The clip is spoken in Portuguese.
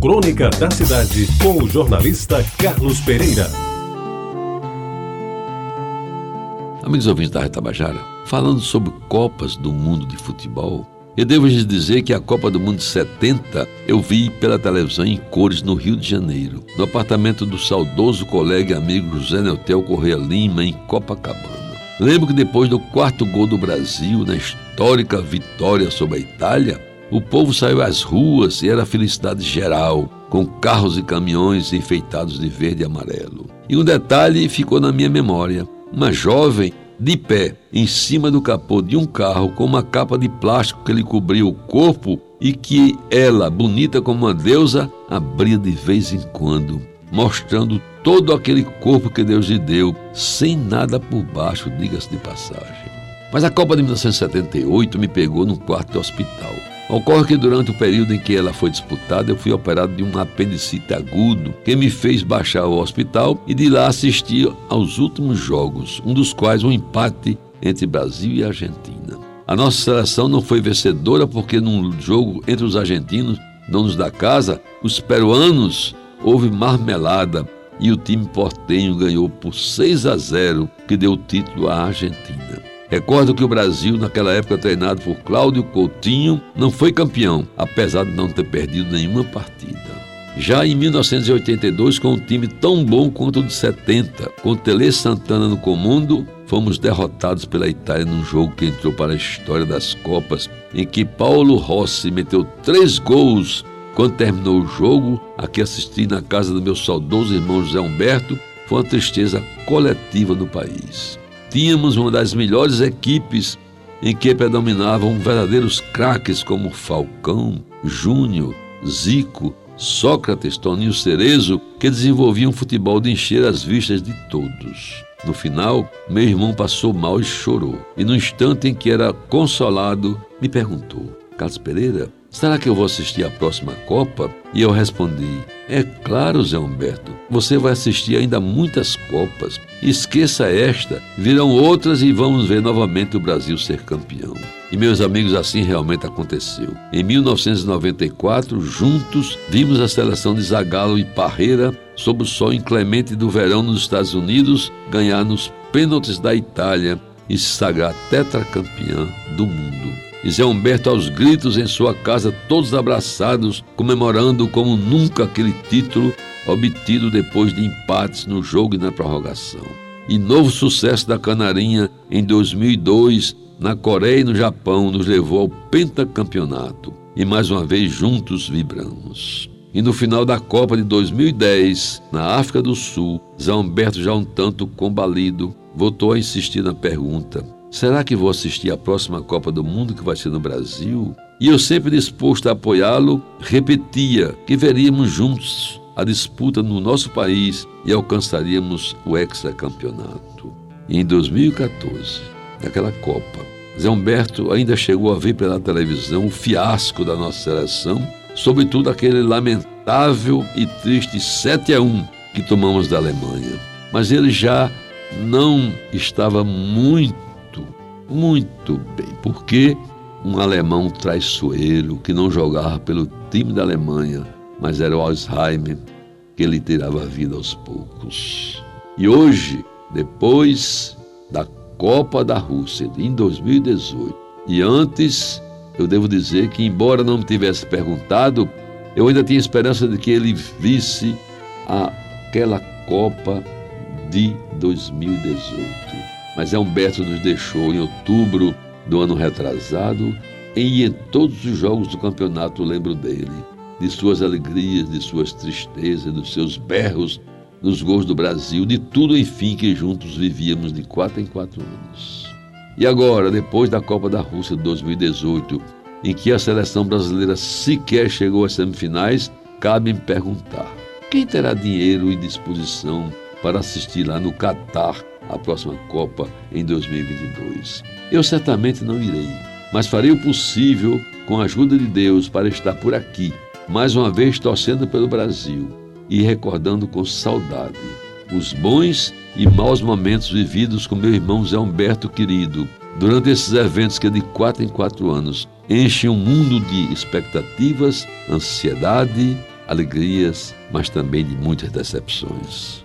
Crônica da Cidade, com o jornalista Carlos Pereira. Amigos ouvintes da Retabajara, falando sobre Copas do Mundo de Futebol, eu devo lhes dizer que a Copa do Mundo de 70 eu vi pela televisão em cores no Rio de Janeiro, no apartamento do saudoso colega e amigo José Neutel Correia Lima, em Copacabana. Lembro que depois do quarto gol do Brasil, na histórica vitória sobre a Itália, o povo saiu às ruas e era felicidade geral, com carros e caminhões enfeitados de verde e amarelo. E um detalhe ficou na minha memória: uma jovem de pé em cima do capô de um carro com uma capa de plástico que lhe cobria o corpo e que ela, bonita como uma deusa, abria de vez em quando, mostrando todo aquele corpo que Deus lhe deu, sem nada por baixo, diga-se de passagem. Mas a Copa de 1978 me pegou num quarto de hospital. Ocorre que durante o período em que ela foi disputada, eu fui operado de um apendicite agudo, que me fez baixar ao hospital e de lá assistir aos últimos jogos, um dos quais um empate entre Brasil e Argentina. A nossa seleção não foi vencedora porque num jogo entre os argentinos, donos da casa, os peruanos, houve marmelada e o time portenho ganhou por 6 a 0, que deu o título à Argentina. Recordo que o Brasil, naquela época treinado por Cláudio Coutinho, não foi campeão, apesar de não ter perdido nenhuma partida. Já em 1982, com um time tão bom quanto o de 70, com Tele Santana no comando, fomos derrotados pela Itália num jogo que entrou para a história das Copas, em que Paulo Rossi meteu três gols quando terminou o jogo, aqui assisti na casa do meu saudoso irmão José Humberto, foi uma tristeza coletiva no país. Tínhamos uma das melhores equipes em que predominavam verdadeiros craques como Falcão, Júnior, Zico, Sócrates, Toninho Cerezo, que desenvolviam um futebol de encher as vistas de todos. No final, meu irmão passou mal e chorou. E no instante em que era consolado, me perguntou: Carlos Pereira, Será que eu vou assistir à próxima Copa? E eu respondi: É claro, Zé Humberto, você vai assistir ainda muitas Copas. Esqueça esta, virão outras e vamos ver novamente o Brasil ser campeão. E meus amigos, assim realmente aconteceu. Em 1994, juntos, vimos a seleção de Zagallo e Parreira, sob o sol inclemente do verão nos Estados Unidos, ganhar nos pênaltis da Itália e se sagrar tetracampeã do mundo e Zé Humberto aos gritos em sua casa, todos abraçados, comemorando como nunca aquele título obtido depois de empates no jogo e na prorrogação. E novo sucesso da Canarinha em 2002, na Coreia e no Japão, nos levou ao pentacampeonato. E mais uma vez juntos vibramos. E no final da Copa de 2010, na África do Sul, Zé Humberto, já um tanto combalido, voltou a insistir na pergunta: Será que vou assistir à próxima Copa do Mundo que vai ser no Brasil? E eu, sempre disposto a apoiá-lo, repetia que veríamos juntos a disputa no nosso país e alcançaríamos o hexacampeonato. E em 2014, naquela Copa, Zé Humberto ainda chegou a ver pela televisão o fiasco da nossa seleção, sobretudo aquele lamentável e triste 7 a 1 que tomamos da Alemanha. Mas ele já não estava muito muito bem, porque um alemão traiçoeiro que não jogava pelo time da Alemanha, mas era o Alzheimer que lhe tirava a vida aos poucos. E hoje, depois da Copa da Rússia em 2018, e antes, eu devo dizer que, embora não me tivesse perguntado, eu ainda tinha esperança de que ele visse aquela Copa de 2018 mas Humberto nos deixou em outubro do ano retrasado e em todos os jogos do campeonato lembro dele, de suas alegrias, de suas tristezas, dos seus berros nos gols do Brasil, de tudo enfim que juntos vivíamos de quatro em quatro anos. E agora, depois da Copa da Rússia de 2018, em que a seleção brasileira sequer chegou às semifinais, cabe me perguntar: quem terá dinheiro e disposição para assistir lá no Catar a próxima Copa em 2022. Eu certamente não irei, mas farei o possível com a ajuda de Deus para estar por aqui, mais uma vez torcendo pelo Brasil e recordando com saudade os bons e maus momentos vividos com meu irmão Zé Humberto querido, durante esses eventos que de quatro em quatro anos enchem um mundo de expectativas, ansiedade, alegrias, mas também de muitas decepções.